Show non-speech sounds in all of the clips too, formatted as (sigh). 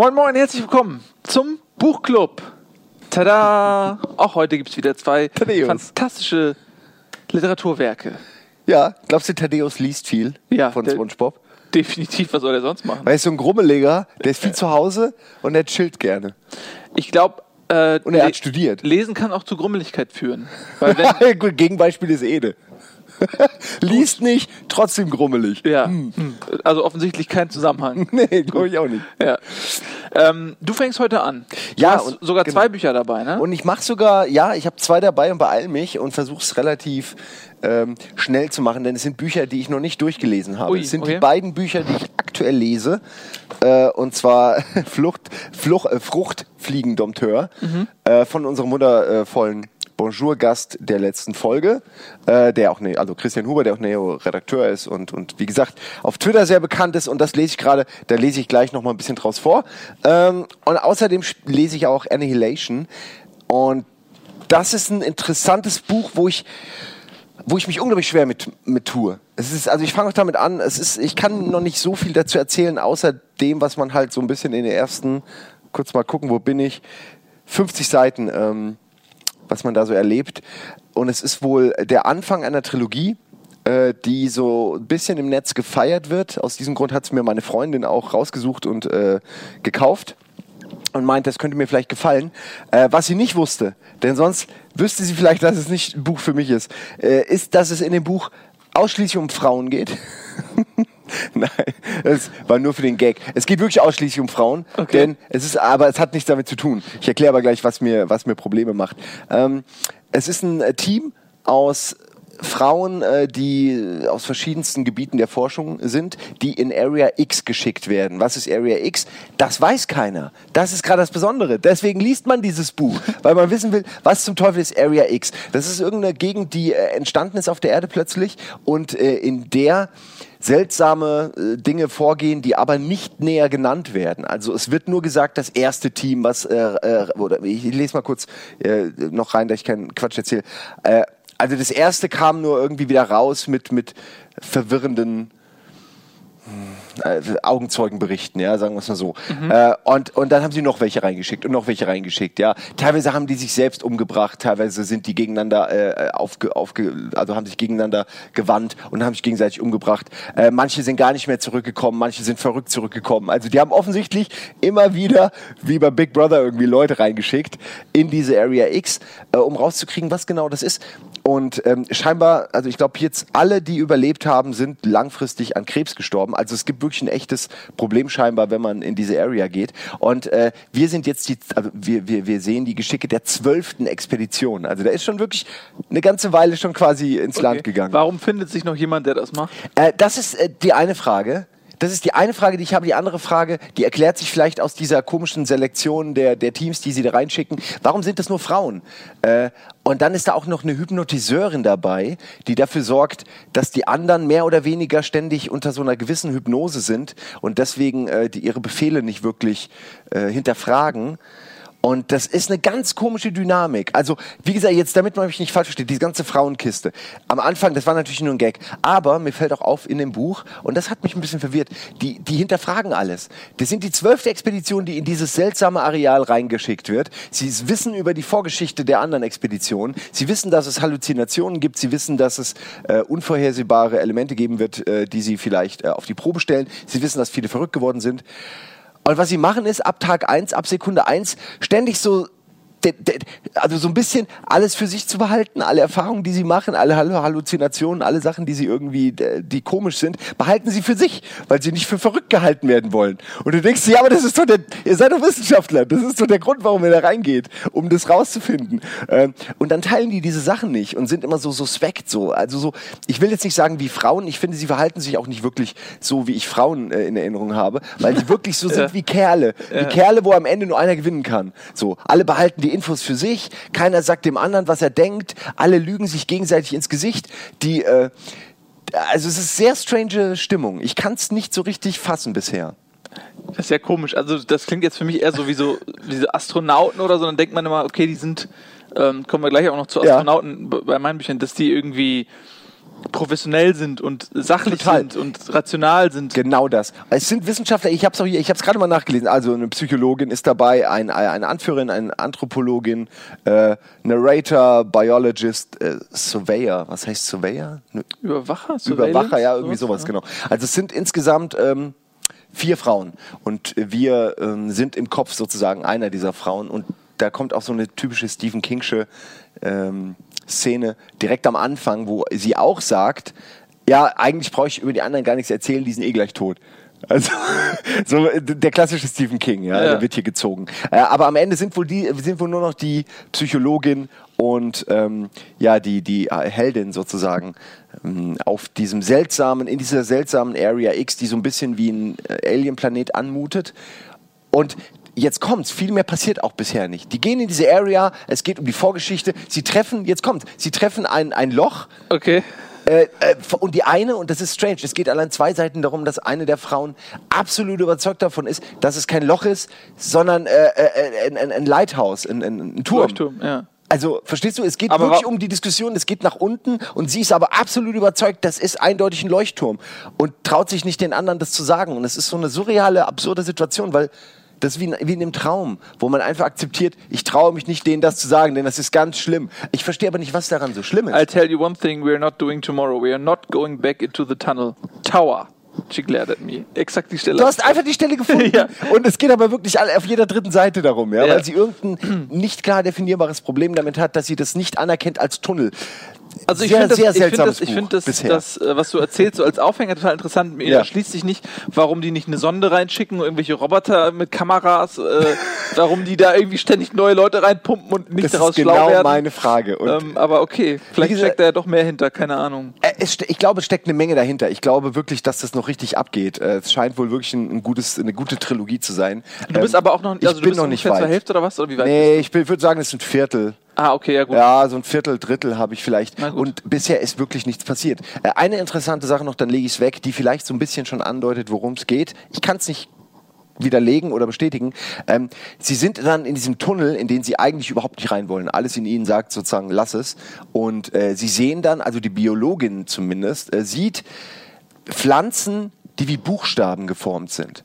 Moin Moin, herzlich willkommen zum Buchclub. Tada! Auch heute gibt es wieder zwei Thaddeus. fantastische Literaturwerke. Ja, glaubst du, Thaddeus liest viel Ja, von der- SpongeBob? Definitiv, was soll er sonst machen? Weil er ist so ein Grummeliger, der ist viel zu Hause und der chillt gerne. Ich glaube, äh, Und er hat studiert. Lesen kann auch zu Grummeligkeit führen. Weil wenn, (laughs) Gut, Gegenbeispiel ist Ede. (laughs) Liest nicht, trotzdem grummelig. ja, hm, also offensichtlich kein Zusammenhang. (laughs) Nee, glaube ich auch nicht. (laughs) Ja. Ähm, du fängst heute an. Du Ja, hast sogar genau. zwei Bücher dabei, ne? Und ich mache sogar, ja, ich habe zwei dabei und beeil mich und versuche es relativ ähm, schnell zu machen, denn es sind Bücher, die ich noch nicht durchgelesen habe. Ui, es sind okay. die beiden Bücher, die ich aktuell lese. Äh, und zwar Flucht, Fluch, äh, Fruchtfliegendompteur Mhm. äh, von unserem wundervollen Bonjour-Gast der letzten Folge, äh, der auch, ne, also Christian Huber, der auch Neo-Redakteur ist und, und wie gesagt auf Twitter sehr bekannt ist und das lese ich gerade, da lese ich gleich noch mal ein bisschen draus vor. Ähm, und außerdem lese ich auch Annihilation und das ist ein interessantes Buch, wo ich wo ich mich unglaublich schwer mit, mit tue. Es ist, also ich fange auch damit an, es ist, ich kann noch nicht so viel dazu erzählen, außer dem, was man halt so ein bisschen in den ersten, kurz mal gucken, wo bin ich, 50 Seiten, ähm, was man da so erlebt. Und es ist wohl der Anfang einer Trilogie, äh, die so ein bisschen im Netz gefeiert wird. Aus diesem Grund hat es mir meine Freundin auch rausgesucht und äh, gekauft und meint, das könnte mir vielleicht gefallen. Äh, was sie nicht wusste, denn sonst wüsste sie vielleicht, dass es nicht ein Buch für mich ist, äh, ist, dass es in dem Buch ausschließlich um Frauen geht. (laughs) (laughs) Nein, das war nur für den Gag. Es geht wirklich ausschließlich um Frauen, Okay. denn es ist, aber es hat nichts damit zu tun. Ich erkläre aber gleich, was mir, was mir Probleme macht. Ähm, es ist ein äh, Team aus Frauen, äh, die aus verschiedensten Gebieten der Forschung sind, die in Area X geschickt werden. Was ist Area X? Das weiß keiner. Das ist gerade das Besondere. Deswegen liest man dieses Buch, (laughs) weil man wissen will, was zum Teufel ist Area X. Das ist irgendeine Gegend, die äh, entstanden ist auf der Erde plötzlich und in der seltsame äh, Dinge vorgehen, die aber nicht näher genannt werden. Also es wird nur gesagt, das erste Team, was äh, äh, oder ich lese mal kurz äh, noch rein, da ich keinen Quatsch erzähle. Äh, also das erste kam nur irgendwie wieder raus mit mit verwirrenden äh, Augenzeugenberichten, ja, sagen wir es mal so. Äh, und, und dann haben sie noch welche reingeschickt und noch welche reingeschickt, ja. Teilweise haben die sich selbst umgebracht, teilweise sind die gegeneinander äh, aufge, aufge, also haben sich gegeneinander gewandt und haben sich gegenseitig umgebracht. Äh, manche sind gar nicht mehr zurückgekommen, manche sind verrückt zurückgekommen. Also die haben offensichtlich immer wieder, wie bei Big Brother, irgendwie Leute reingeschickt in diese Area X, äh, um rauszukriegen, was genau das ist. Und ähm, scheinbar, also ich glaube jetzt alle, die überlebt haben, sind langfristig an Krebs gestorben. Also es gibt wirklich ein echtes Problem scheinbar, wenn man in diese Area geht. Und äh, wir sind jetzt die, also wir, wir, wir sehen die Geschicke der zwölften Expedition. Also da ist schon wirklich eine ganze Weile schon quasi ins Land Okay. gegangen. Warum findet sich noch jemand, der das macht? Äh, das ist äh, die eine Frage. Das ist die eine Frage, die ich habe. Die andere Frage, die erklärt sich vielleicht aus dieser komischen Selektion der, der Teams, die sie da reinschicken. Warum sind das nur Frauen? Äh, und dann ist da auch noch eine Hypnotiseurin dabei, die dafür sorgt, dass die anderen mehr oder weniger ständig unter so einer gewissen Hypnose sind und deswegen äh, die ihre Befehle nicht wirklich äh, hinterfragen. Und das ist eine ganz komische Dynamik. Also, wie gesagt, jetzt, damit man mich nicht falsch versteht, diese ganze Frauenkiste. Am Anfang, das war natürlich nur ein Gag. Aber mir fällt auch auf in dem Buch, und das hat mich ein bisschen verwirrt, die, die hinterfragen alles. Das sind die zwölfte Expedition, die in dieses seltsame Areal reingeschickt wird. Sie wissen über die Vorgeschichte der anderen Expeditionen. Sie wissen, dass es Halluzinationen gibt. Sie wissen, dass es äh, unvorhersehbare Elemente geben wird, äh, die sie vielleicht äh, auf die Probe stellen. Sie wissen, dass viele verrückt geworden sind. Und was sie machen ist, ab Tag eins, ab Sekunde eins, ständig so, also so ein bisschen alles für sich zu behalten, alle Erfahrungen, die sie machen, alle Hall- Halluzinationen, alle Sachen, die sie irgendwie, äh, die komisch sind, behalten sie für sich, weil sie nicht für verrückt gehalten werden wollen. Und du denkst, ja, aber das ist doch der, ihr seid doch Wissenschaftler, das ist doch der Grund, warum ihr da reingeht, um das rauszufinden. Ähm, und dann teilen die diese Sachen nicht und sind immer so suspekt, so, also so, ich will jetzt nicht sagen wie Frauen, ich finde, sie verhalten sich auch nicht wirklich so, wie ich Frauen äh, in Erinnerung habe, weil sie wirklich so (laughs) sind wie Kerle. Wie Kerle, wo am Ende nur einer gewinnen kann. So, alle behalten die Infos für sich, keiner sagt dem anderen, was er denkt, alle lügen sich gegenseitig ins Gesicht. Die, äh, also es ist sehr strange Stimmung. Ich kann es nicht so richtig fassen bisher. Das ist ja komisch. Also das klingt jetzt für mich eher so wie so wie so Astronauten oder so. Dann denkt man immer, okay, die sind, ähm, kommen wir gleich auch noch zu Ja. Astronauten b- bei meinen Büchern, dass die irgendwie professionell sind und sachlich Total. sind und rational sind. Genau das. Es sind Wissenschaftler, ich habe es ich gerade mal nachgelesen. Also eine Psychologin ist dabei, ein, eine Anführerin, eine Anthropologin, äh, Narrator, Biologist, äh, Surveyor. Was heißt Surveyor? Überwacher? Überwacher, ja, irgendwie sowas, genau. Also es sind insgesamt ähm, vier Frauen und wir ähm, sind im Kopf sozusagen einer dieser Frauen und da kommt auch so eine typische Stephen Kingsche ähm, Szene direkt am Anfang, wo sie auch sagt, ja, eigentlich brauche ich über die anderen gar nichts erzählen, die sind eh gleich tot. Also (laughs) so der klassische Stephen King, ja, Ja. der wird hier gezogen. Äh, aber am Ende sind wohl die sind wohl nur noch die Psychologin und ähm, ja die die Heldin sozusagen ähm, auf diesem seltsamen in dieser seltsamen Area X, die so ein bisschen wie ein Alien-Planet anmutet. Und jetzt kommt's, viel mehr passiert auch bisher nicht. Die gehen in diese Area, es geht um die Vorgeschichte, sie treffen, jetzt kommt, sie treffen ein, ein Loch, Okay. äh, äh, und die eine, und das ist strange, es geht allein zwei Seiten darum, dass eine der Frauen absolut überzeugt davon ist, dass es kein Loch ist, sondern äh, äh, ein, ein, ein Lighthouse, ein, ein, ein Turm. Leuchtturm, ja. Also, verstehst du, es geht Aber wirklich um die Diskussion, es geht nach unten und sie ist aber absolut überzeugt, das ist eindeutig ein Leuchtturm und traut sich nicht den anderen das zu sagen. Und es ist so eine surreale, absurde Situation, weil das ist wie in, wie in einem Traum, wo man einfach akzeptiert, ich traue mich nicht, denen das zu sagen, denn das ist ganz schlimm. Ich verstehe aber nicht, was daran so schlimm ist. I'll tell you one thing we are not doing tomorrow. We are not going back into the tunnel. Tower. She glared at me. Exakt die Stelle. Du hast einfach die Stelle gefunden. (laughs) Ja. Und es geht aber wirklich auf jeder dritten Seite darum, ja, Ja. weil sie irgendein nicht klar definierbares Problem damit hat, dass sie das nicht anerkennt als Tunnel. Also ich Sehr, finde das, sehr ich find seltsames das, ich Buch find das, das äh, was du erzählst, so als Aufhänger total interessant. Mir Ja. erschließt sich nicht, warum die nicht eine Sonde reinschicken, irgendwelche Roboter mit Kameras, äh, (laughs) warum die da irgendwie ständig neue Leute reinpumpen und nicht Das daraus ist genau schlau werden. meine Frage. Ähm, aber okay, vielleicht gesagt- steckt da ja doch mehr hinter, keine Ahnung. Äh, Es, ich glaube, es steckt eine Menge dahinter. Ich glaube wirklich, dass das noch richtig abgeht. Äh, Es scheint wohl wirklich ein, ein gutes, eine gute Trilogie zu sein. Du bist aber auch noch, also ich du bin bist noch nicht ungefähr zur weit. Hälfte oder was? Oder wie weit Nee, ich bin- würde sagen, es ist ein Viertel. Ah, okay, ja gut. Ja, so ein Viertel, Drittel habe ich vielleicht. Und bisher ist wirklich nichts passiert. Äh, Eine interessante Sache noch, dann lege ich es weg, die vielleicht so ein bisschen schon andeutet, worum es geht. Ich kann es nicht widerlegen oder bestätigen. Ähm, sie sind dann in diesem Tunnel, in den sie eigentlich überhaupt nicht rein wollen. Alles in ihnen sagt sozusagen, lass es. Und äh, sie sehen dann, also die Biologin zumindest, äh, sieht Pflanzen, die wie Buchstaben geformt sind.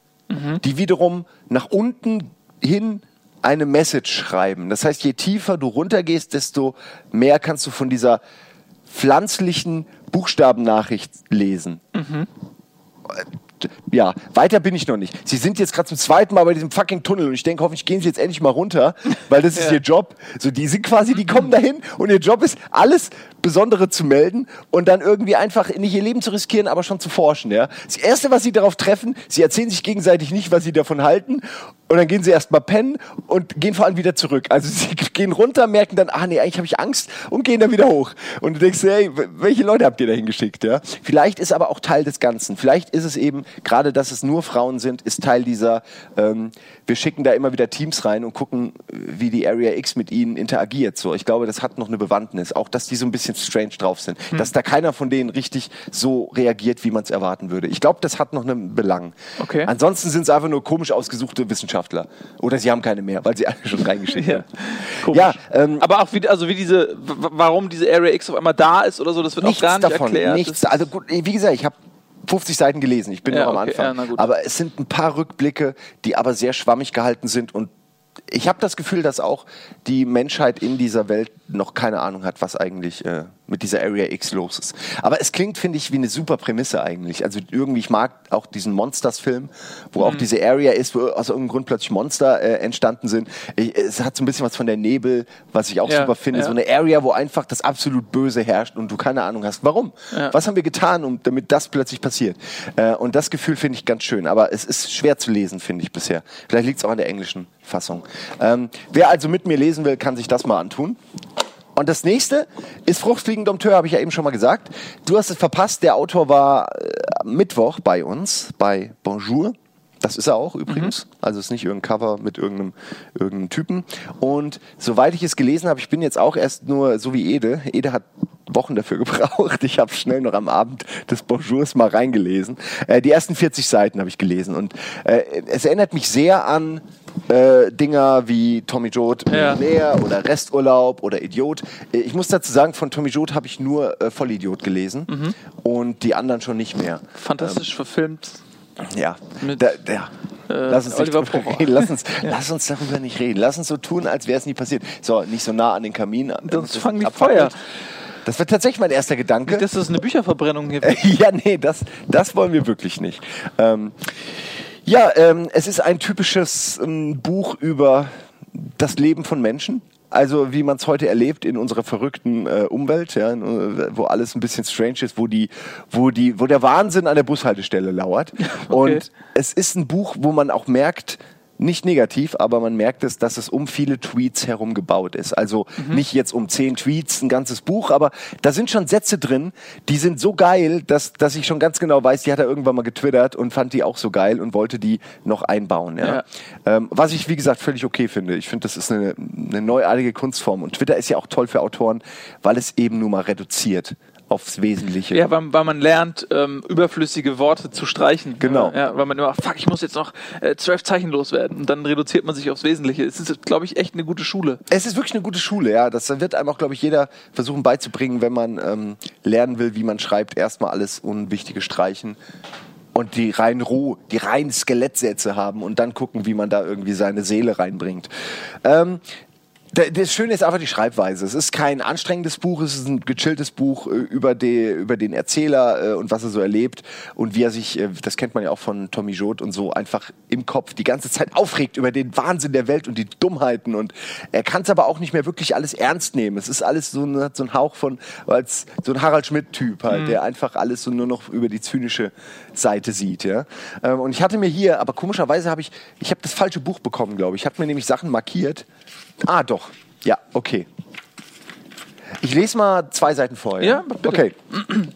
Die wiederum nach unten hin eine Message schreiben. Das heißt, je tiefer du runtergehst, desto mehr kannst du von dieser pflanzlichen Buchstabennachricht lesen. Ja, weiter bin ich noch nicht. Sie sind jetzt gerade zum zweiten Mal bei diesem fucking Tunnel und ich denke, hoffentlich gehen sie jetzt endlich mal runter, (laughs) weil das ist Ja. ihr Job. So, die sind quasi, die kommen dahin und ihr Job ist, alles Besondere zu melden und dann irgendwie einfach nicht ihr Leben zu riskieren, aber schon zu forschen. Ja, das erste, was sie darauf treffen, sie erzählen sich gegenseitig nicht, was sie davon halten und dann gehen sie erstmal pennen und gehen vor allem wieder zurück. Also (laughs) sie gehen runter, merken dann, ah nee, eigentlich habe ich Angst und gehen dann wieder hoch. Und du denkst, hey, welche Leute habt ihr da hingeschickt? Ja? Vielleicht ist aber auch Teil des Ganzen. Vielleicht ist es eben, gerade dass es nur Frauen sind, ist Teil dieser, ähm, wir schicken da immer wieder Teams rein und gucken, wie die Area X mit ihnen interagiert. So, ich glaube, das hat noch eine Bewandtnis. Auch, dass die so ein bisschen strange drauf sind. Dass da keiner von denen richtig so reagiert, wie man es erwarten würde. Ich glaube, das hat noch einen Belang. Okay. Ansonsten sind es einfach nur komisch ausgesuchte Wissenschaftler. Oder sie haben keine mehr, weil sie (laughs) alle schon reingeschickt Ja. haben. Komisch. Ja, ähm, aber auch wie, also wie diese, warum diese Area X auf einmal da ist oder so, das wird auch gar nicht davon. erklärt. Nichts. Also gut, wie gesagt, ich habe 50 Seiten gelesen. Ich bin Ja, noch am okay, Anfang. ja, aber es sind ein paar Rückblicke, die aber sehr schwammig gehalten sind und ich habe das Gefühl, dass auch die Menschheit in dieser Welt noch keine Ahnung hat, was eigentlich äh, mit dieser Area X los ist. Aber es klingt, finde ich, wie eine super Prämisse eigentlich. Also irgendwie, ich mag auch diesen Monsters-Film, wo Mhm. auch diese Area ist, wo aus irgendeinem Grund plötzlich Monster äh, entstanden sind. Ich, es hat so ein bisschen was von der Nebel, was ich auch Ja, super finde. ja. So eine Area, wo einfach das absolut Böse herrscht und du keine Ahnung hast, warum. Ja. Was haben wir getan, um, damit das plötzlich passiert? Äh, und das Gefühl finde ich ganz schön. Aber es ist schwer zu lesen, finde ich bisher. Vielleicht liegt es auch an der englischen Fassung. Ähm, wer also mit mir lesen will, kann sich das mal antun. Und das nächste ist Fruchtfliegen Dompteur, habe ich ja eben schon mal gesagt. Du hast es verpasst. Der Autor war äh, Mittwoch bei uns, bei Bonjour. Das ist er auch übrigens. Also es ist nicht irgendein Cover mit irgendeinem, irgendeinem Typen. Und soweit ich es gelesen habe, ich bin jetzt auch erst nur so wie Ede. Ede hat Wochen dafür (laughs) gebraucht. Ich habe schnell noch am Abend des Bonjours mal reingelesen. Äh, die ersten 40 Seiten habe ich gelesen. Und äh, es erinnert mich sehr an äh, Dinger wie Tommy Jod Ja. Millionär oder Resturlaub oder Idiot. Äh, Ich muss dazu sagen, von Tommy Jod habe ich nur äh, Vollidiot gelesen Mhm. und die anderen schon nicht mehr. Fantastisch verfilmt. Ja, da, ja. lass uns nicht. Lass uns, (laughs) lass uns darüber nicht reden. Lass uns so tun, als wäre es nie passiert. So, nicht so nah an den Kamin. Sonst fangen die. Feuer. Das wird tatsächlich mein erster Gedanke. Das ist eine Bücherverbrennung hier. (laughs) ja, nee, das, das wollen wir wirklich nicht. Ähm, ja, ähm, es ist ein typisches ähm, Buch über das Leben von Menschen. Also wie man es heute erlebt in unserer verrückten äh, Umwelt, ja, äh, wo alles ein bisschen strange ist, wo die, wo die, wo der Wahnsinn an der Bushaltestelle lauert. (laughs) Und es ist ein Buch, wo man auch merkt, nicht negativ, aber man merkt es, dass es um viele Tweets herum gebaut ist. Also nicht jetzt um zehn Tweets ein ganzes Buch, aber da sind schon Sätze drin, die sind so geil, dass, dass ich schon ganz genau weiß, die hat er irgendwann mal getwittert und fand die auch so geil und wollte die noch einbauen. Ja? Ja. Ähm, was ich, wie gesagt, völlig okay finde. Ich finde, das ist eine, eine neuartige Kunstform. Und Twitter ist ja auch toll für Autoren, weil es eben nur mal reduziert aufs Wesentliche. Ja, weil, weil man lernt, ähm, überflüssige Worte zu streichen. Genau. Ja, weil man immer, fuck, ich muss jetzt noch äh, zwölf Zeichen loswerden. Und dann reduziert man sich aufs Wesentliche. Es ist, glaube ich, echt eine gute Schule. Es ist wirklich eine gute Schule, ja. Das wird einem auch, glaube ich, jeder versuchen beizubringen, wenn man ähm, lernen will, wie man schreibt. Erstmal alles Unwichtige streichen und die rein roh, die reinen Skelettsätze haben und dann gucken, wie man da irgendwie seine Seele reinbringt. Ähm, das Schöne ist einfach die Schreibweise. Es ist kein anstrengendes Buch, es ist ein gechilltes Buch äh, über, die, über den Erzähler äh, und was er so erlebt und wie er sich, äh, das kennt man ja auch von Tommy Jod und so, einfach im Kopf die ganze Zeit aufregt über den Wahnsinn der Welt und die Dummheiten und er kann es aber auch nicht mehr wirklich alles ernst nehmen. Es ist alles so, ein- so ein Hauch von, als so ein Harald Schmidt-Typ halt, der einfach alles so nur noch über die zynische Seite sieht, ja. Ähm, und ich hatte mir hier, aber komischerweise habe ich, ich habe das falsche Buch bekommen, glaube ich. Ich habe mir nämlich Sachen markiert. Ah, doch. Ja, okay. Ich lese mal zwei Seiten vor. Ja, bitte. Okay. (clears throat)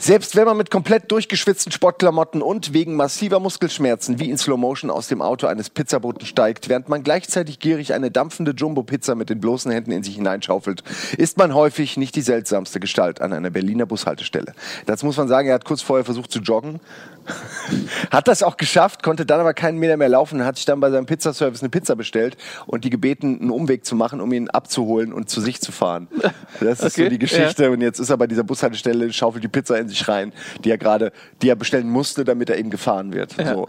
Selbst wenn man mit komplett durchgeschwitzten Sportklamotten und wegen massiver Muskelschmerzen wie in Slow Motion aus dem Auto eines Pizzaboten steigt, während man gleichzeitig gierig eine dampfende Jumbo-Pizza mit den bloßen Händen in sich hineinschaufelt, ist man häufig nicht die seltsamste Gestalt an einer Berliner Bushaltestelle. Dazu muss man sagen, er hat kurz vorher versucht zu joggen, (laughs) hat das auch geschafft, konnte dann aber keinen Meter mehr laufen, hat sich dann bei seinem Pizzaservice eine Pizza bestellt und die gebeten, einen Umweg zu machen, um ihn abzuholen und zu sich zu fahren. (laughs) Das ist so Okay, die Geschichte. Und jetzt ist er bei dieser Bushaltestelle, schaufelt die Pizza in sich rein, die er gerade, die er bestellen musste, damit er eben gefahren wird. So.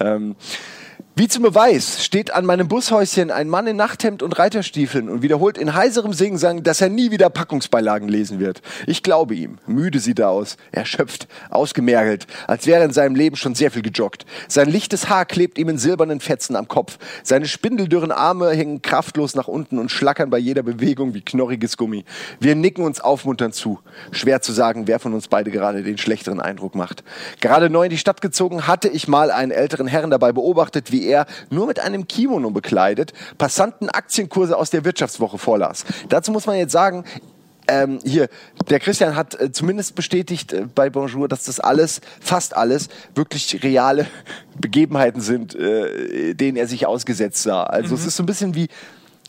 Ähm, wie zum Beweis steht an meinem Bushäuschen ein Mann in Nachthemd und Reiterstiefeln und wiederholt in heiserem Singsang, dass er nie wieder Packungsbeilagen lesen wird. Ich glaube ihm. Müde sieht er aus, erschöpft, ausgemergelt, als wäre in seinem Leben schon sehr viel gejoggt. Sein lichtes Haar klebt ihm in silbernen Fetzen am Kopf. Seine spindeldürren Arme hängen kraftlos nach unten und schlackern bei jeder Bewegung wie knorriges Gummi. Wir nicken uns aufmunternd zu. Schwer zu sagen, wer von uns beide gerade den schlechteren Eindruck macht. Gerade neu in die Stadt gezogen, hatte ich mal einen älteren Herrn dabei beobachtet, wie er, nur mit einem Kimono bekleidet, Passanten Aktienkurse aus der Wirtschaftswoche vorlas. Dazu muss man jetzt sagen, ähm, hier, der Christian hat äh, zumindest bestätigt äh, bei Bonjour, dass das alles, fast alles, wirklich reale (laughs) Begebenheiten sind, äh, denen er sich ausgesetzt sah. Also es ist so ein bisschen wie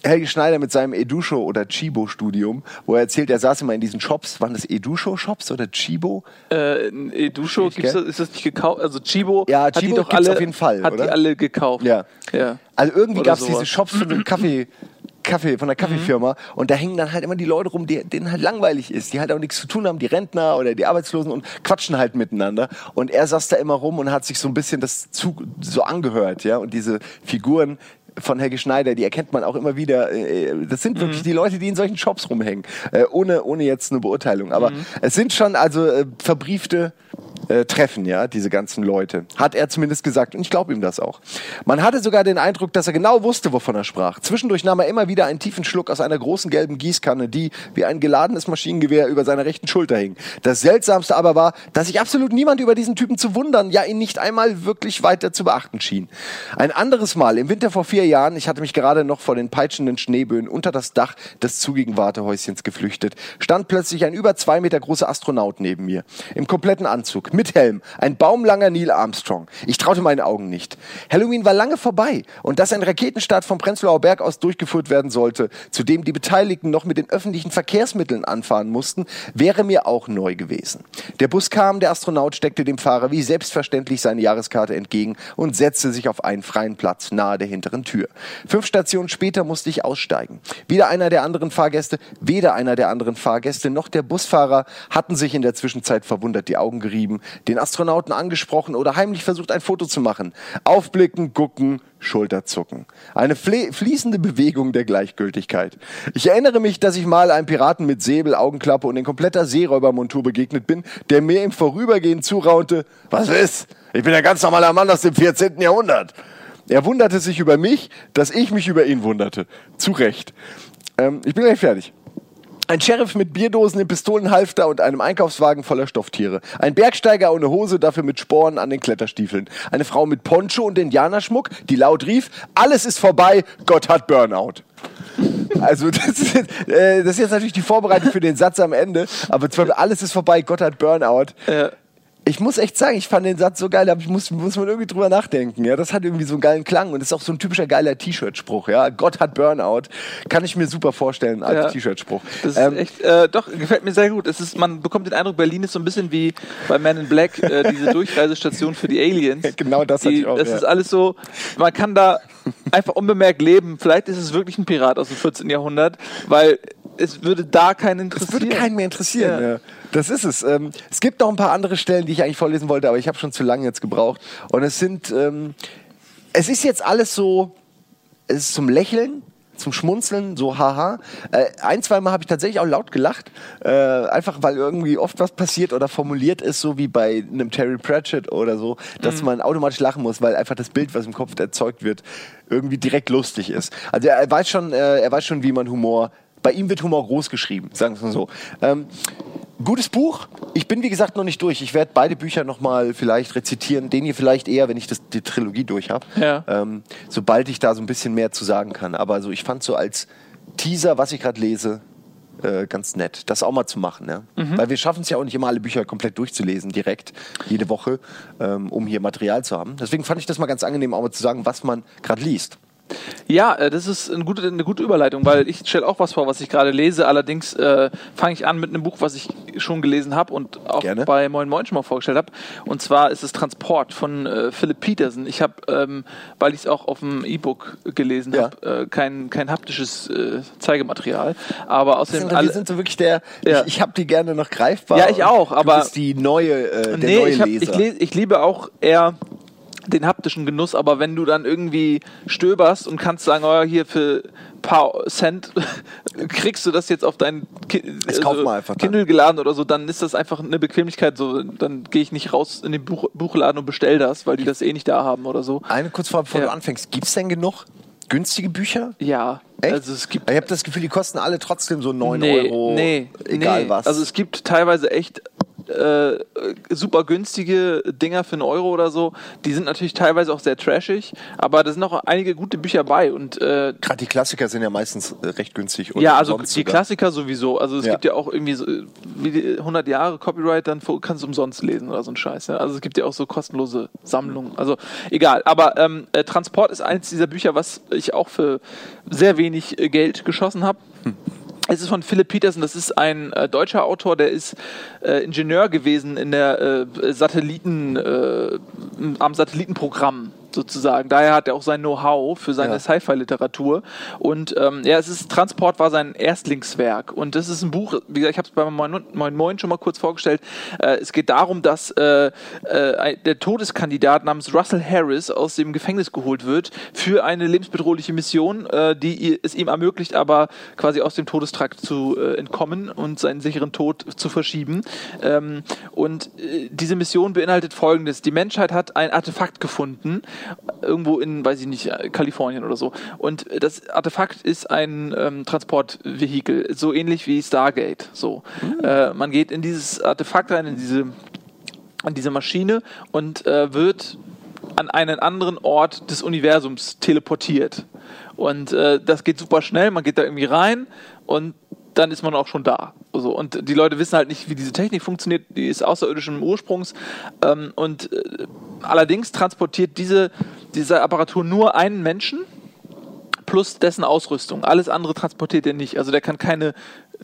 Helge Schneider mit seinem Edusho oder Chibo-Studium, wo er erzählt, er saß immer in diesen Shops. Waren das Edusho-Shops oder Chibo? Äh, Edusho, gibt's gell? ist das nicht gekauft? Also Chibo Ja, hat die Chibo doch gibt's alle, auf jeden Fall, hat oder? die alle gekauft. Ja. ja. Also irgendwie gab es diese. Shops von dem Kaffee. Kaffee, von der Kaffeefirma und da hängen dann halt immer die Leute rum, die, denen halt langweilig ist, die halt auch nichts zu tun haben, die Rentner oder die Arbeitslosen und quatschen halt miteinander und er saß da immer rum und hat sich so ein bisschen das zu, so angehört, ja, und diese Figuren von Helge Schneider, die erkennt man auch immer wieder, äh, das sind wirklich die Leute, die in solchen Shops rumhängen, äh, ohne, ohne jetzt eine Beurteilung, aber es sind schon also äh, verbriefte äh, treffen, ja, diese ganzen Leute. Hat er zumindest gesagt und ich glaube ihm das auch. Man hatte sogar den Eindruck, dass er genau wusste, wovon er sprach. Zwischendurch nahm er immer wieder einen tiefen Schluck aus einer großen gelben Gießkanne, die wie ein geladenes Maschinengewehr über seiner rechten Schulter hing. Das Seltsamste aber war, dass sich absolut niemand über diesen Typen zu wundern, ja ihn nicht einmal wirklich weiter zu beachten schien. Ein anderes Mal, im Winter vor vier Jahren, ich hatte mich gerade noch vor den peitschenden Schneeböen unter das Dach des zugigen Wartehäuschens geflüchtet, stand plötzlich ein über zwei Meter großer Astronaut neben mir. Im kompletten Anzug, Mit Helm. Ein baumlanger Neil Armstrong. Ich traute meinen Augen nicht. Halloween war lange vorbei. Und dass ein Raketenstart vom Prenzlauer Berg aus durchgeführt werden sollte, zu dem die Beteiligten noch mit den öffentlichen Verkehrsmitteln anfahren mussten, wäre mir auch neu gewesen. Der Bus kam, der Astronaut steckte dem Fahrer wie selbstverständlich seine Jahreskarte entgegen und setzte sich auf einen freien Platz nahe der hinteren Tür. Fünf Stationen später musste ich aussteigen. Weder einer der anderen Fahrgäste, weder einer der anderen Fahrgäste noch der Busfahrer hatten sich in der Zwischenzeit verwundert die Augen gerieben, den Astronauten angesprochen oder heimlich versucht, ein Foto zu machen. Aufblicken, gucken, Schulterzucken. Eine fließende Bewegung der Gleichgültigkeit. Ich erinnere mich, dass ich mal einem Piraten mit Säbel, Augenklappe und in kompletter Seeräubermontur begegnet bin, der mir im Vorübergehen zuraunte, was ist? Ich bin ein ganz normaler Mann aus dem 14. Jahrhundert. Er wunderte sich über mich, dass ich mich über ihn wunderte. Zu Recht. Ähm, ich bin gleich fertig. Ein Sheriff mit Bierdosen im Pistolenhalfter und einem Einkaufswagen voller Stofftiere. Ein Bergsteiger ohne Hose, dafür mit Sporen an den Kletterstiefeln. Eine Frau mit Poncho und Indianerschmuck, die laut rief, alles ist vorbei, Gott hat Burnout. Also das ist, äh, das ist jetzt natürlich die Vorbereitung für den Satz am Ende, aber zwar alles ist vorbei, Gott hat Burnout. Ja ich muss echt sagen, ich fand den Satz so geil, aber ich muss, muss man irgendwie drüber nachdenken. Ja, das hat irgendwie so einen geilen Klang und ist auch so ein typischer geiler T-Shirt-Spruch. Ja, Gott hat Burnout, kann ich mir super vorstellen als ja, T-Shirt-Spruch. Das ähm, ist echt, äh, doch gefällt mir sehr gut. Es ist, man bekommt den Eindruck, Berlin ist so ein bisschen wie bei Man in Black äh, diese Durchreisestation für die Aliens. (laughs) genau, das die, ich auch. Das ja. ist alles so, man kann da einfach unbemerkt leben. Vielleicht ist es wirklich ein Pirat aus dem 14. Jahrhundert, weil es würde da keinen interessieren. Es würde keinen mehr interessieren. Ja. Ja. Das ist es. Ähm, es gibt noch ein paar andere Stellen, die ich eigentlich vorlesen wollte, aber ich habe schon zu lange jetzt gebraucht. Und es sind, ähm, es ist jetzt alles so, es ist zum Lächeln, zum Schmunzeln, so haha. Äh, ein, zweimal habe ich tatsächlich auch laut gelacht, äh, einfach weil irgendwie oft was passiert oder formuliert ist, so wie bei einem Terry Pratchett oder so, dass mhm. man automatisch lachen muss, weil einfach das Bild, was im Kopf erzeugt wird, irgendwie direkt lustig ist. Also er weiß schon, äh, er weiß schon, wie man Humor bei ihm wird Humor groß geschrieben, sagen wir mal so. Ähm, gutes Buch. Ich bin, wie gesagt, noch nicht durch. Ich werde beide Bücher noch mal vielleicht rezitieren. Den hier vielleicht eher, wenn ich das, die Trilogie durch habe. Ja. Ähm, sobald ich da so ein bisschen mehr zu sagen kann. Aber so, ich fand so als Teaser, was ich gerade lese, äh, ganz nett, das auch mal zu machen. Ja? Mhm. Weil wir schaffen es ja auch nicht immer, alle Bücher komplett durchzulesen, direkt, jede Woche, ähm, um hier Material zu haben. Deswegen fand ich das mal ganz angenehm, auch mal zu sagen, was man gerade liest. Ja, äh, das ist eine gute, eine gute Überleitung, weil ich stelle auch was vor, was ich gerade lese. Allerdings äh, fange ich an mit einem Buch, was ich schon gelesen habe und auch Gerne. bei Moin Moin schon mal vorgestellt habe. Und zwar ist es Transport von äh, Philip Peterson. Ich habe, ähm, weil ich es auch auf dem E-Book gelesen ja. habe, äh, kein, kein haptisches äh, Zeigematerial. Aber außerdem. Wir sind so wirklich der. Ja. Ich, ich habe die gerne noch greifbar. Ja, ich auch. Aber du bist die neue, äh, der nee, neue ich, hab, ich, ich liebe auch eher den haptischen Genuss, aber wenn du dann irgendwie stöberst und kannst sagen, oh, hier für ein paar Cent (laughs) kriegst du das jetzt auf dein Ki also Kindle geladen oder so, dann ist das einfach eine Bequemlichkeit. So, dann gehe ich nicht raus in den Buch Buchladen und bestell das, weil die das eh nicht da haben oder so. Eine kurz vor, bevor ja. du anfängst, gibt es denn genug günstige Bücher? Ja. Echt? Also es gibt ich habe das Gefühl, die kosten alle trotzdem so 9 nee, Euro. Nee, egal nee. was. Also es gibt teilweise echt äh, super günstige Dinger für einen Euro oder so. Die sind natürlich teilweise auch sehr trashig, aber da sind auch einige gute Bücher bei. Und äh, gerade die Klassiker sind ja meistens äh, recht günstig. ja, also die sogar. Klassiker sowieso. Also es ja. gibt ja auch irgendwie so, wie 100 Jahre Copyright, dann kannst du umsonst lesen oder so ein Scheiß. Ja? Also es gibt ja auch so kostenlose Sammlungen. Also egal. Aber ähm, äh, Transport ist eins dieser Bücher, was ich auch für sehr wenig äh, Geld geschossen habe. Hm. Es ist von Philipp Petersen, das ist ein äh, deutscher Autor, der ist äh, Ingenieur gewesen in der äh, Satelliten, äh, am Satellitenprogramm sozusagen. Daher hat er auch sein Know-how für seine ja. Sci-Fi-Literatur. Und ähm, ja, es ist Transport war sein Erstlingswerk. Und das ist ein Buch, wie gesagt, ich habe es bei Moin, Moin Moin schon mal kurz vorgestellt. Äh, es geht darum, dass äh, äh, der Todeskandidat namens Russell Harris aus dem Gefängnis geholt wird für eine lebensbedrohliche Mission, äh, die es ihm ermöglicht, aber quasi aus dem Todestrakt zu äh, entkommen und seinen sicheren Tod zu verschieben. Ähm, und äh, diese Mission beinhaltet Folgendes. Die Menschheit hat ein Artefakt gefunden, irgendwo in, weiß ich nicht, Kalifornien oder so. Und das Artefakt ist ein ähm, Transportvehikel, so ähnlich wie Stargate. So, mhm. äh, man geht in dieses Artefakt rein, in diese, in diese Maschine und äh, wird an einen anderen Ort des Universums teleportiert. Und äh, das geht super schnell, man geht da irgendwie rein und dann ist man auch schon da. So, und die Leute wissen halt nicht, wie diese Technik funktioniert, die ist außerirdischen Ursprungs. Ähm, und äh, allerdings transportiert diese, diese Apparatur nur einen Menschen plus dessen Ausrüstung. Alles andere transportiert er nicht. Also der kann keine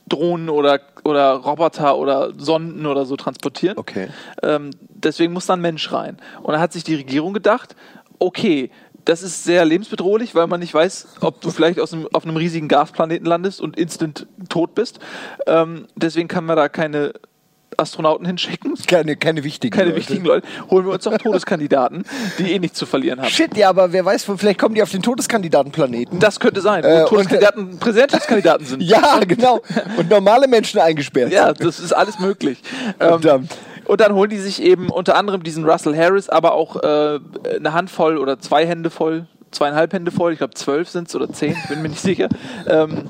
Drohnen oder, oder Roboter oder Sonden oder so transportieren. Okay. Ähm, deswegen muss da ein Mensch rein. Und da hat sich die Regierung gedacht, okay, das ist sehr lebensbedrohlich, weil man nicht weiß, ob du vielleicht aus einem, auf einem riesigen Gasplaneten landest und instant tot bist. Ähm, deswegen kann man da keine Astronauten hinschicken. Keine, keine wichtigen Keine Leute. wichtigen Leute. Holen wir uns doch Todeskandidaten, die eh nichts zu verlieren haben. Shit, ja, aber wer weiß, vielleicht kommen die auf den Todeskandidatenplaneten. Das könnte sein, wo äh, Todeskandidaten Präsidentschaftskandidaten sind. (laughs) ja, genau. Und normale Menschen eingesperrt. Ja, das ist alles möglich. Ähm, und dann holen die sich eben unter anderem diesen Russell Harris, aber auch äh, eine Handvoll oder zwei Hände voll, zweieinhalb Hände voll, ich glaube zwölf sind es oder zehn, bin mir nicht (laughs) sicher. Ähm,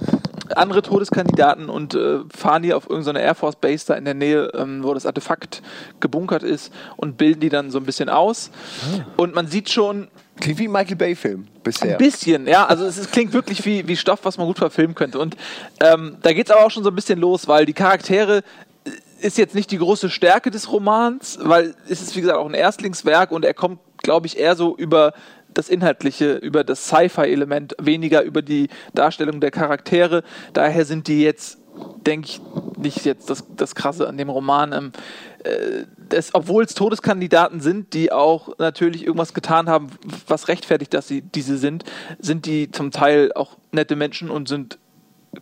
andere Todeskandidaten und äh, fahren die auf irgendeine Air Force Base da in der Nähe, ähm, wo das Artefakt gebunkert ist und bilden die dann so ein bisschen aus. Ah. Und man sieht schon. Klingt wie ein Michael Bay-Film bisher. Ein bisschen, ja. Also es, es klingt wirklich wie, wie Stoff, was man gut verfilmen könnte. Und ähm, da geht es aber auch schon so ein bisschen los, weil die Charaktere ist jetzt nicht die große Stärke des Romans, weil es ist, wie gesagt, auch ein Erstlingswerk und er kommt, glaube ich, eher so über das Inhaltliche, über das Sci-Fi-Element, weniger über die Darstellung der Charaktere. Daher sind die jetzt, denke ich, nicht jetzt das, das Krasse an dem Roman. Ähm, äh, das, obwohl es Todeskandidaten sind, die auch natürlich irgendwas getan haben, was rechtfertigt, dass sie diese sind, sind die zum Teil auch nette Menschen und sind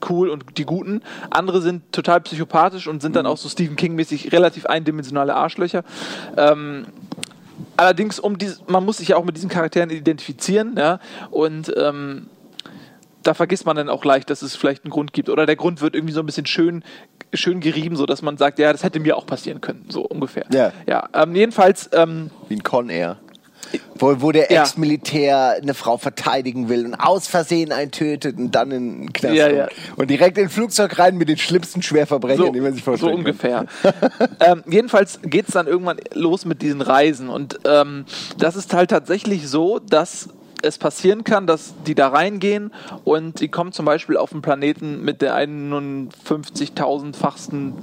cool und die Guten. Andere sind total psychopathisch und sind dann mhm. auch so Stephen King-mäßig relativ eindimensionale Arschlöcher. Ähm, allerdings, um diese, man muss sich ja auch mit diesen Charakteren identifizieren, ja, und ähm, da vergisst man dann auch leicht, dass es vielleicht einen Grund gibt. Oder der Grund wird irgendwie so ein bisschen schön, schön gerieben, so dass man sagt, ja, das hätte mir auch passieren können, so ungefähr. Ja. Ja. Ähm, jedenfalls. Ähm, Wie ein Con Air. Wo, wo der Ex-Militär eine Frau verteidigen will und aus Versehen einen tötet und dann in den Knast ja, ja. und direkt in ein Flugzeug rein mit den schlimmsten Schwerverbrechern, so, die man sich vorstellt. So ungefähr. (laughs) ähm, jedenfalls geht es dann irgendwann los mit diesen Reisen und ähm, das ist halt tatsächlich so, dass es passieren kann, dass die da reingehen und die kommen zum Beispiel auf einen Planeten mit der 51.000-fachsten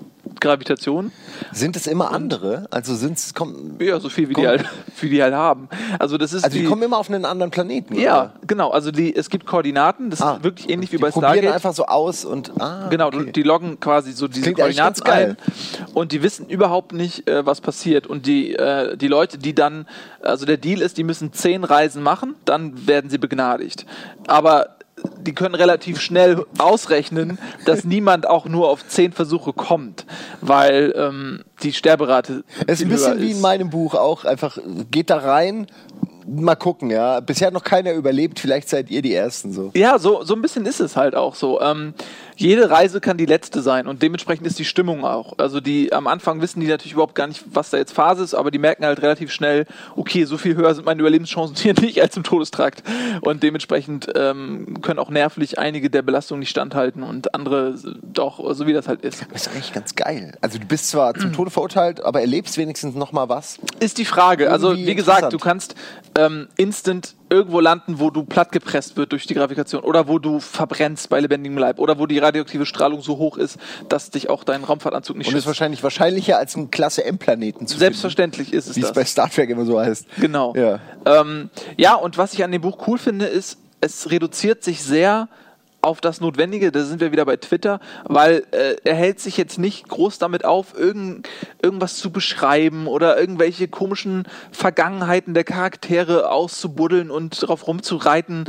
Gravitation. Sind es immer andere? Also sind es kommen ja so viel wie die, halt, (laughs) wie die halt haben. Also das ist also die, die kommen immer auf einen anderen Planeten. Ja, oder? genau. Also die es gibt Koordinaten. Das ah, ist wirklich ähnlich wie bei Stargate. Die probieren einfach so aus und ah, genau. Okay. Die loggen quasi so diese Koordinaten ein und die wissen überhaupt nicht, äh, was passiert. Und die äh, die Leute, die dann also der Deal ist, die müssen zehn Reisen machen, dann werden sie begnadigt. Aber die können relativ schnell ausrechnen, dass niemand auch nur auf zehn Versuche kommt, weil ähm, die Sterberate. Es ist ein bisschen wie in meinem Buch auch. Einfach geht da rein, mal gucken, ja. Bisher hat noch keiner überlebt, vielleicht seid ihr die Ersten so. Ja, so, so ein bisschen ist es halt auch so. Ähm, jede Reise kann die letzte sein und dementsprechend ist die Stimmung auch. Also die am Anfang wissen die natürlich überhaupt gar nicht, was da jetzt Phase ist, aber die merken halt relativ schnell, okay, so viel höher sind meine Überlebenschancen hier (laughs) nicht als im Todestrakt. Und dementsprechend ähm, können auch nervlich einige der Belastungen nicht standhalten und andere doch, so wie das halt ist. Das ist eigentlich ganz geil. Also du bist zwar zum Tode verurteilt, aber erlebst wenigstens noch mal was. Ist die Frage. Also wie gesagt, du kannst ähm, instant irgendwo landen, wo du plattgepresst wird durch die Gravitation oder wo du verbrennst bei lebendigem Leib oder wo die radioaktive Strahlung so hoch ist, dass dich auch dein Raumfahrtanzug nicht Und schützt. ist wahrscheinlich wahrscheinlicher als ein Klasse M-Planeten zu Selbstverständlich finden, ist es Wie es bei Star Trek immer so heißt. Genau. Ja. Ähm, ja, und was ich an dem Buch cool finde, ist, es reduziert sich sehr auf das Notwendige, da sind wir wieder bei Twitter, weil äh, er hält sich jetzt nicht groß damit auf, irgend, irgendwas zu beschreiben oder irgendwelche komischen Vergangenheiten der Charaktere auszubuddeln und darauf rumzureiten,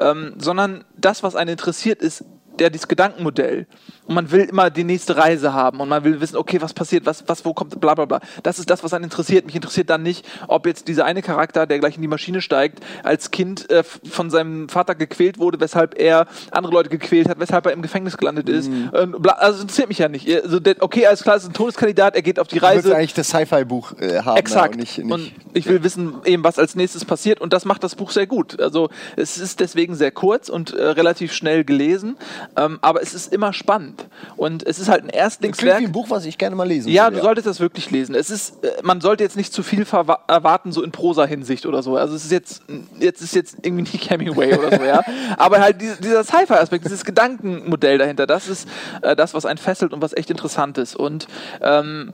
ähm, sondern das, was einen interessiert, ist der dieses Gedankenmodell. Und man will immer die nächste Reise haben und man will wissen, okay, was passiert, was, was, wo kommt, bla bla bla. Das ist das, was einen interessiert. Mich interessiert dann nicht, ob jetzt dieser eine Charakter, der gleich in die Maschine steigt, als Kind äh, von seinem Vater gequält wurde, weshalb er andere Leute gequält hat, weshalb er im Gefängnis gelandet ist. Mhm. Bla, also interessiert mich ja nicht. Also, der, okay, alles klar, es ist ein Todeskandidat, er geht auf die Reise. Du eigentlich das Sci-Fi-Buch äh, haben. Exakt. Und, nicht, nicht, und ich will wissen, eben was als nächstes passiert und das macht das Buch sehr gut. Also es ist deswegen sehr kurz und äh, relativ schnell gelesen, ähm, aber es ist immer spannend. Und es ist halt ein Erstlingswerk. Klingt wie ein Buch, was ich gerne mal lesen Ja, würde, du solltest das wirklich lesen. Es ist, äh, man sollte jetzt nicht zu viel erwarten, so in Prosa-Hinsicht oder so. Also es ist jetzt, jetzt ist jetzt irgendwie nicht Hemingway oder so, ja. (laughs) Aber halt dieser Sci-Fi-Aspekt, dieses Gedankenmodell dahinter, das ist äh, das, was einen fesselt und was echt interessant ist. Und ähm,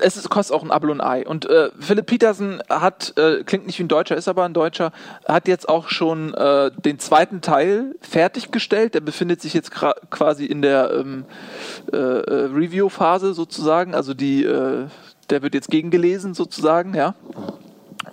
es ist, kostet auch ein Apfel und Ei. Und äh, Philipp Peterson hat, äh, klingt nicht wie ein Deutscher, ist aber ein Deutscher, hat jetzt auch schon äh, den zweiten Teil fertiggestellt. Der befindet sich jetzt quasi in der ähm, äh, äh, Review-Phase sozusagen. Also die, äh, der wird jetzt gegengelesen sozusagen, ja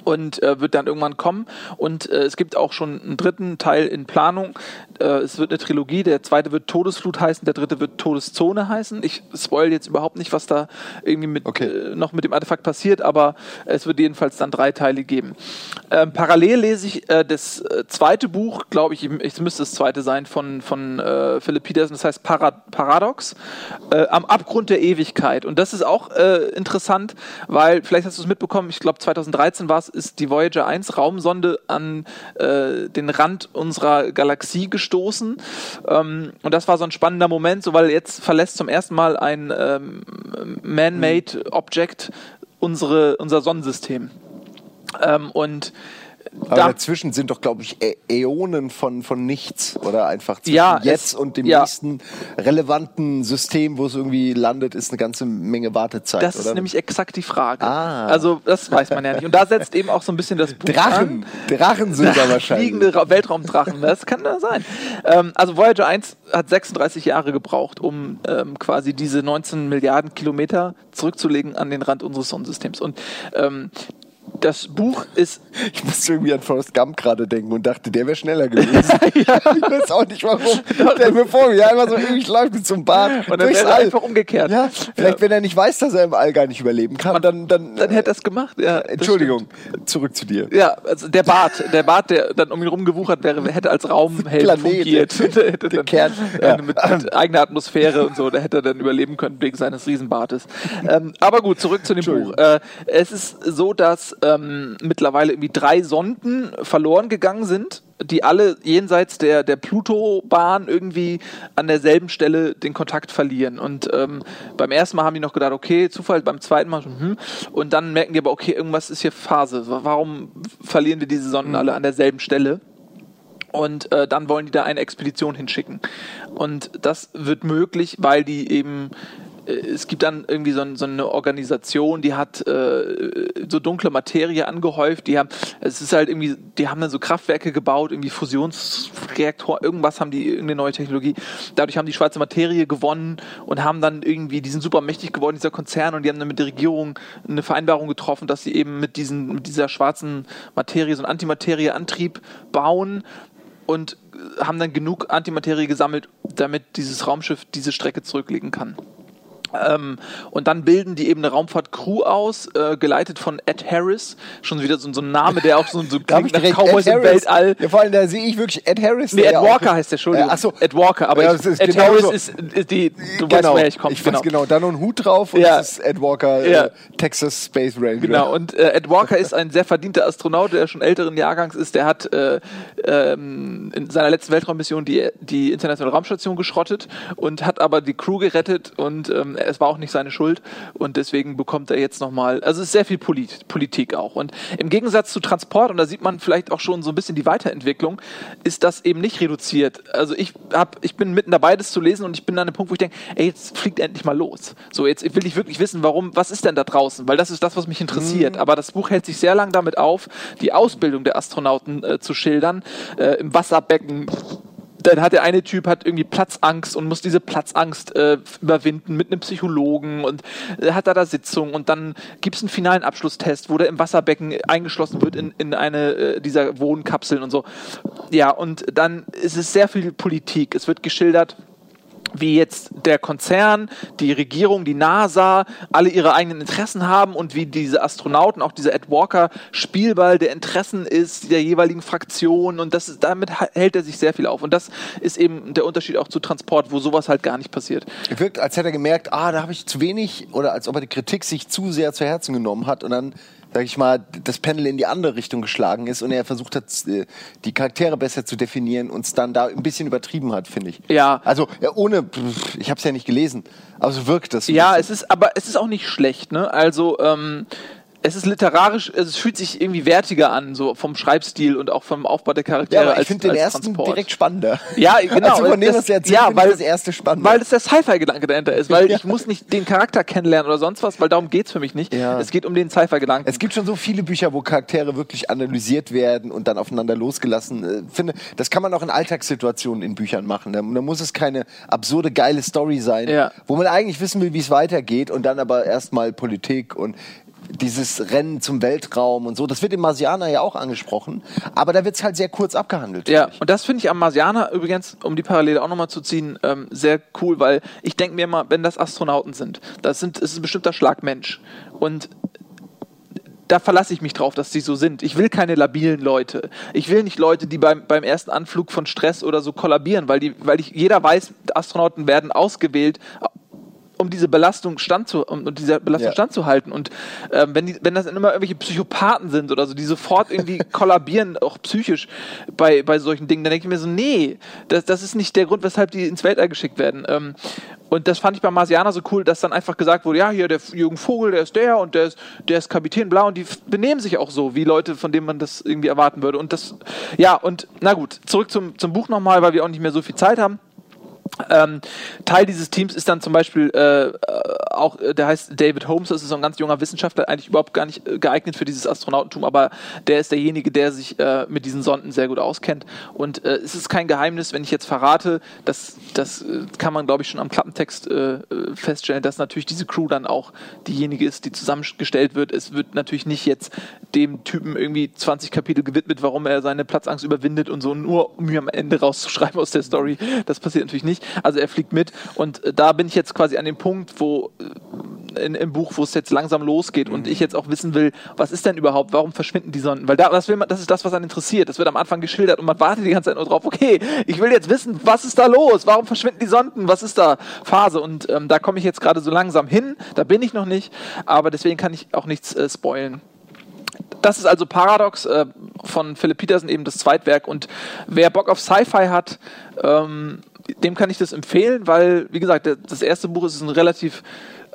und äh, wird dann irgendwann kommen. Und äh, es gibt auch schon einen dritten Teil in Planung. Äh, es wird eine Trilogie. Der zweite wird Todesflut heißen, der dritte wird Todeszone heißen. Ich spoil jetzt überhaupt nicht, was da irgendwie mit, okay. äh, noch mit dem Artefakt passiert, aber es wird jedenfalls dann drei Teile geben. Ähm, parallel lese ich äh, das äh, zweite Buch, glaube ich, es müsste das zweite sein, von, von äh, Philip Peterson, das heißt Parad Paradox, am Abgrund der Ewigkeit. Und das ist auch interessant, weil, vielleicht hast du es mitbekommen, ich glaube 2013 war es, ist die Voyager 1 Raumsonde an äh, den Rand unserer Galaxie gestoßen. Ähm, und das war so ein spannender Moment, so weil jetzt verlässt zum ersten Mal ein ähm, Man-Made Object unsere, unser Sonnensystem. Ähm, und aber da, dazwischen sind doch, glaube ich, Äonen von, von nichts. Oder einfach zwischen ja, jetzt es, und dem ja. nächsten relevanten System, wo es irgendwie landet, ist eine ganze Menge Wartezeit. Das oder? ist nämlich exakt die Frage. Ah. Also, das weiß man ja nicht. Und da setzt eben auch so ein bisschen das Buch Drachen. An. Drachen sind da wahrscheinlich. Fliegende Weltraumdrachen. Das kann da sein. Ähm, also, Voyager 1 hat 36 Jahre gebraucht, um ähm, quasi diese 19 Milliarden Kilometer zurückzulegen an den Rand unseres Sonnensystems. Und ähm, das Buch ist. Ich musste irgendwie an Forrest Gump gerade denken und dachte, der wäre schneller gewesen. (laughs) ja. Ich weiß auch nicht warum. (laughs) Der mir vor mir einfach so ewig läuft mit zum Bad. Und dann wäre er einfach umgekehrt. Ja, vielleicht, ja. wenn er nicht weiß, dass er im All gar nicht überleben kann, dann. Dann, dann hätte er es gemacht, ja. Entschuldigung, zurück zu dir. Ja, also der Bart, der Bart, der dann um ihn rumgewuchert wäre, hätte als Raumheld fungiert. (laughs) der hätte dann, Kern, ja. mit, mit, eigener Atmosphäre und so, der hätte dann überleben können wegen seines Riesenbartes. ähm, aber gut, zurück zu dem Buch. Äh, es ist so, dass ähm, mittlerweile irgendwie drei Sonden verloren gegangen sind, die alle jenseits der, der Pluto-Bahn irgendwie an derselben Stelle den Kontakt verlieren. Und ähm, beim ersten Mal haben die noch gedacht, okay, Zufall, beim zweiten Mal, hm, und dann merken die aber, okay, irgendwas ist hier Phase. Warum verlieren wir diese Sonden mhm. alle an derselben Stelle? Und äh, dann wollen die da eine Expedition hinschicken. Und das wird möglich, weil die eben es gibt dann irgendwie so, so eine Organisation, die hat äh, so dunkle Materie angehäuft. Die haben, es ist halt irgendwie, die haben dann so Kraftwerke gebaut, irgendwie Fusionsreaktor, irgendwas haben die, irgendeine neue Technologie. Dadurch haben die schwarze Materie gewonnen und haben dann irgendwie, die sind super mächtig geworden, dieser Konzern, und die haben dann mit der Regierung eine Vereinbarung getroffen, dass sie eben mit, diesen, mit dieser schwarzen Materie so einen Antimaterieantrieb bauen und haben dann genug Antimaterie gesammelt, damit dieses Raumschiff diese Strecke zurücklegen kann. Ähm, und dann bilden die eben eine Raumfahrt-Crew aus, äh, geleitet von Ed Harris. Schon wieder so, so ein Name, der auch so, so (laughs) klingt nach Cowboys im Weltall. Ja, vor allem, da sehe ich wirklich Ed Harris. Nee, Ed Walker heißt der, Entschuldigung. Äh, achso. Ed Walker, aber ja, ich, Ed genau Harris so. ist, ist, die, du genau. weißt, woher ich komme. Ich genau. genau, da noch ein Hut drauf und ja. das ist Ed Walker, äh, ja. Texas Space Ranger. Genau, und äh, Ed Walker ist ein sehr verdienter Astronaut, der schon älteren Jahrgangs ist. Der hat äh, ähm, in seiner letzten Weltraummission die, die internationale Raumstation geschrottet und hat aber die Crew gerettet und ähm, es war auch nicht seine Schuld und deswegen bekommt er jetzt nochmal, also es ist sehr viel Polit Politik auch. Und im Gegensatz zu Transport, und da sieht man vielleicht auch schon so ein bisschen die Weiterentwicklung, ist das eben nicht reduziert. Also ich hab, ich bin mitten dabei, das zu lesen und ich bin an einem Punkt, wo ich denke, ey, jetzt fliegt endlich mal los. So, jetzt will ich wirklich wissen, warum, was ist denn da draußen? Weil das ist das, was mich interessiert. Mhm. Aber das Buch hält sich sehr lang damit auf, die Ausbildung der Astronauten äh, zu schildern, äh, im Wasserbecken dann hat der eine Typ hat irgendwie Platzangst und muss diese Platzangst äh, überwinden mit einem Psychologen und äh, hat da da Sitzung und dann gibt es einen finalen Abschlusstest, wo der im Wasserbecken eingeschlossen wird in, in eine äh, dieser Wohnkapseln und so. Ja, und dann ist es sehr viel Politik. Es wird geschildert, wie jetzt der Konzern, die Regierung, die NASA alle ihre eigenen Interessen haben und wie diese Astronauten, auch dieser Ed Walker, Spielball der Interessen ist der jeweiligen Fraktion und das ist, damit hält er sich sehr viel auf. Und das ist eben der Unterschied auch zu Transport, wo sowas halt gar nicht passiert. Er wirkt, als hätte er gemerkt, ah, da habe ich zu wenig oder als ob er die Kritik sich zu sehr zu Herzen genommen hat und dann sag ich mal, das Panel in die andere Richtung geschlagen ist und er versucht hat, äh, die Charaktere besser zu definieren und es dann da ein bisschen übertrieben hat, finde ich. Ja. Also ohne, ich habe es ja nicht gelesen, aber so wirkt das. Ja, es ist, aber es ist auch nicht schlecht, ne? Also ähm, es ist literarisch, es fühlt sich irgendwie wertiger an, so vom Schreibstil und auch vom Aufbau der Charaktere. Ja, aber ich finde den ersten Transport. direkt spannender. Ja, genau. Also von dem, was erzählt, ja, weil das erste spannend. Weil es der Sci-Fi-Gedanke dahinter ist, weil (laughs) ja. ich muss nicht den Charakter kennenlernen oder sonst was, weil darum geht's für mich nicht. Ja. Es geht um den Sci-Fi-Gedanken. Es gibt schon so viele Bücher, wo Charaktere wirklich analysiert werden und dann aufeinander losgelassen. Ich äh, finde, das kann man auch in Alltagssituationen in Büchern machen. Da, da muss es keine absurde, geile Story sein, ja. wo man eigentlich wissen will, wie es weitergeht und dann aber erstmal Politik und dieses Rennen zum Weltraum und so, das wird im Marsianer ja auch angesprochen, aber da wird es halt sehr kurz abgehandelt. Ja, und das finde ich am Marsianer übrigens, um die Parallele auch nochmal zu ziehen, ähm, sehr cool, weil ich denke mir immer, wenn das Astronauten sind, das, sind, das ist ein bestimmter Schlagmensch und da verlasse ich mich drauf, dass sie so sind. Ich will keine labilen Leute. Ich will nicht Leute, die beim, beim ersten Anflug von Stress oder so kollabieren, weil, die, weil ich, jeder weiß, Astronauten werden ausgewählt um diese Belastung standzu, um, um dieser Belastung ja. standzuhalten. Und ähm, wenn, die, wenn das immer irgendwelche Psychopathen sind oder so, die sofort irgendwie (laughs) kollabieren, auch psychisch bei, bei solchen Dingen, dann denke ich mir so, nee, das, das ist nicht der Grund, weshalb die ins Weltall geschickt werden. Ähm, und das fand ich bei Marsianer so cool, dass dann einfach gesagt wurde, ja, hier der Jürgen Vogel, der ist der und der ist, der ist Kapitän Blau und die benehmen sich auch so, wie Leute, von denen man das irgendwie erwarten würde. Und das, ja, und na gut, zurück zum, zum Buch nochmal, weil wir auch nicht mehr so viel Zeit haben. Ähm, Teil dieses Teams ist dann zum Beispiel äh, auch, äh, der heißt David Holmes, das ist so ein ganz junger Wissenschaftler, eigentlich überhaupt gar nicht äh, geeignet für dieses Astronautentum, aber der ist derjenige, der sich äh, mit diesen Sonden sehr gut auskennt. Und äh, es ist kein Geheimnis, wenn ich jetzt verrate, das äh, kann man, glaube ich, schon am Klappentext äh, feststellen, dass natürlich diese Crew dann auch diejenige ist, die zusammengestellt wird. Es wird natürlich nicht jetzt dem Typen irgendwie 20 Kapitel gewidmet, warum er seine Platzangst überwindet und so, nur um ihn am Ende rauszuschreiben aus der Story. Das passiert natürlich nicht. Also er fliegt mit und da bin ich jetzt quasi an dem Punkt, wo in, im Buch, wo es jetzt langsam losgeht mhm. und ich jetzt auch wissen will, was ist denn überhaupt, warum verschwinden die Sonnen? Weil da, das, will man, das ist das, was einen interessiert. Das wird am Anfang geschildert und man wartet die ganze Zeit nur drauf, okay, ich will jetzt wissen, was ist da los? Warum verschwinden die Sonden? Was ist da Phase? Und ähm, da komme ich jetzt gerade so langsam hin, da bin ich noch nicht, aber deswegen kann ich auch nichts äh, spoilen. Das ist also Paradox äh, von Philipp Peterson, eben das Zweitwerk. Und wer Bock auf Sci-Fi hat, ähm, dem kann ich das empfehlen, weil, wie gesagt, das erste Buch ist ein relativ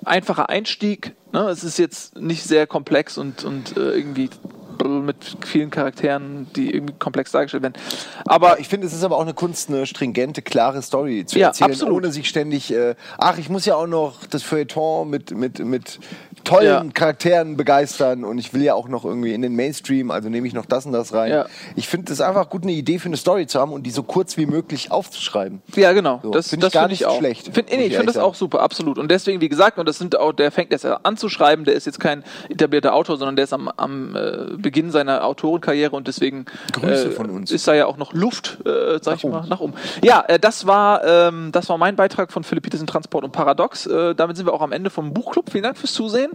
einfacher Einstieg. Ne? Es ist jetzt nicht sehr komplex und, und äh, irgendwie mit vielen Charakteren, die irgendwie komplex dargestellt werden. Aber ich finde, es ist aber auch eine Kunst, eine stringente, klare Story zu ja, erzählen, absolut. ohne sich ständig, äh, ach, ich muss ja auch noch das Feuilleton mit, mit, mit tollen ja. Charakteren begeistern und ich will ja auch noch irgendwie in den Mainstream, also nehme ich noch das und das rein. Ja. Ich finde es einfach gut, eine Idee für eine Story zu haben und die so kurz wie möglich aufzuschreiben. Ja, genau. So, das finde ich gar find nicht auch. schlecht. Find, nee, ich finde das auch super, absolut. Und deswegen, wie gesagt, und das sind auch, der fängt jetzt an zu schreiben, der ist jetzt kein etablierter Autor, sondern der ist am, am äh, Beginn seiner Autorenkarriere und deswegen Grüße äh, von uns. ist da ja auch noch Luft, äh, sag nach ich mal, nach oben. Ja, äh, das war ähm, das war mein Beitrag von Philipp Petersen Transport und Paradox. Äh, damit sind wir auch am Ende vom Buchclub. Vielen Dank fürs Zusehen.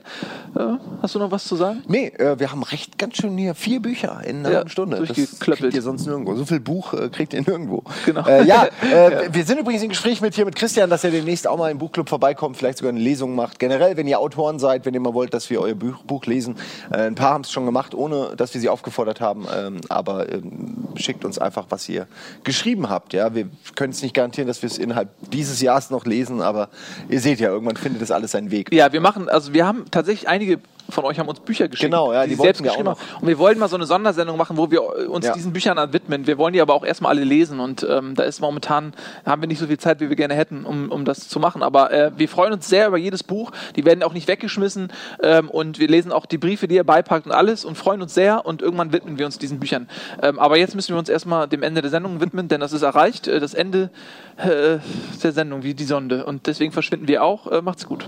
Äh, hast du noch was zu sagen? Nee, äh, wir haben recht ganz schön hier vier Bücher in einer ja, halben Stunde. Das kriegt ihr sonst nirgendwo. So viel Buch äh, kriegt ihr nirgendwo. Genau. Äh, ja, (laughs) äh, wir sind übrigens im Gespräch mit hier mit Christian, dass er demnächst auch mal im Buchclub vorbeikommt, vielleicht sogar eine Lesung macht. Generell, wenn ihr Autoren seid, wenn ihr mal wollt, dass wir euer Buch, Buch lesen. Äh, ein paar haben es schon gemacht, ohne dass wir sie aufgefordert haben. Ähm, aber ähm, schickt uns einfach, was ihr geschrieben habt. Ja, wir können es nicht garantieren, dass wir es innerhalb dieses Jahres noch lesen, aber ihr seht ja, irgendwann findet das alles seinen Weg. Ja, wir machen, also wir haben tatsächlich einige von euch haben uns Bücher geschickt. Genau, ja, die, die selbst geschrieben haben. Und wir wollten mal so eine Sondersendung machen, wo wir uns ja. diesen Büchern widmen. Wir wollen die aber auch erstmal alle lesen und ähm, da ist momentan, haben wir nicht so viel Zeit, wie wir gerne hätten, um, um das zu machen. Aber äh, wir freuen uns sehr über jedes Buch. Die werden auch nicht weggeschmissen ähm, und wir lesen auch die Briefe, die ihr beipackt und alles und freuen uns sehr und irgendwann widmen wir uns diesen Büchern. Ähm, aber jetzt müssen wir uns erstmal dem Ende der Sendung widmen, denn das ist erreicht. Äh, das Ende äh, der Sendung, wie die Sonde. Und deswegen verschwinden wir auch. Äh, macht's gut.